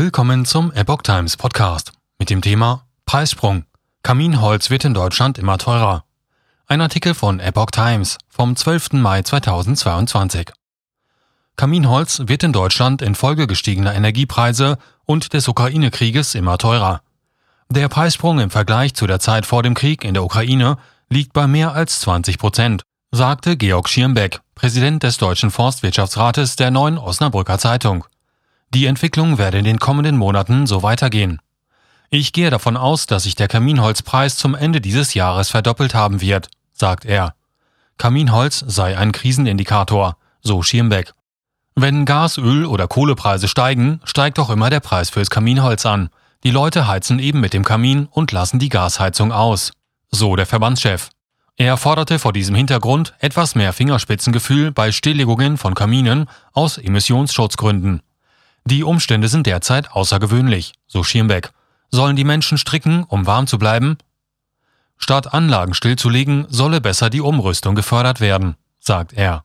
Willkommen zum Epoch Times Podcast mit dem Thema Preissprung. Kaminholz wird in Deutschland immer teurer. Ein Artikel von Epoch Times vom 12. Mai 2022. Kaminholz wird in Deutschland infolge gestiegener Energiepreise und des Ukraine-Krieges immer teurer. Der Preissprung im Vergleich zu der Zeit vor dem Krieg in der Ukraine liegt bei mehr als 20 Prozent, sagte Georg Schirmbeck, Präsident des Deutschen Forstwirtschaftsrates der neuen Osnabrücker Zeitung. Die Entwicklung werde in den kommenden Monaten so weitergehen. Ich gehe davon aus, dass sich der Kaminholzpreis zum Ende dieses Jahres verdoppelt haben wird, sagt er. Kaminholz sei ein Krisenindikator, so Schirmbeck. Wenn Gas, Öl oder Kohlepreise steigen, steigt auch immer der Preis fürs Kaminholz an. Die Leute heizen eben mit dem Kamin und lassen die Gasheizung aus. So der Verbandschef. Er forderte vor diesem Hintergrund etwas mehr Fingerspitzengefühl bei Stilllegungen von Kaminen aus Emissionsschutzgründen. Die Umstände sind derzeit außergewöhnlich, so Schirmbeck. Sollen die Menschen stricken, um warm zu bleiben? Statt Anlagen stillzulegen, solle besser die Umrüstung gefördert werden, sagt er.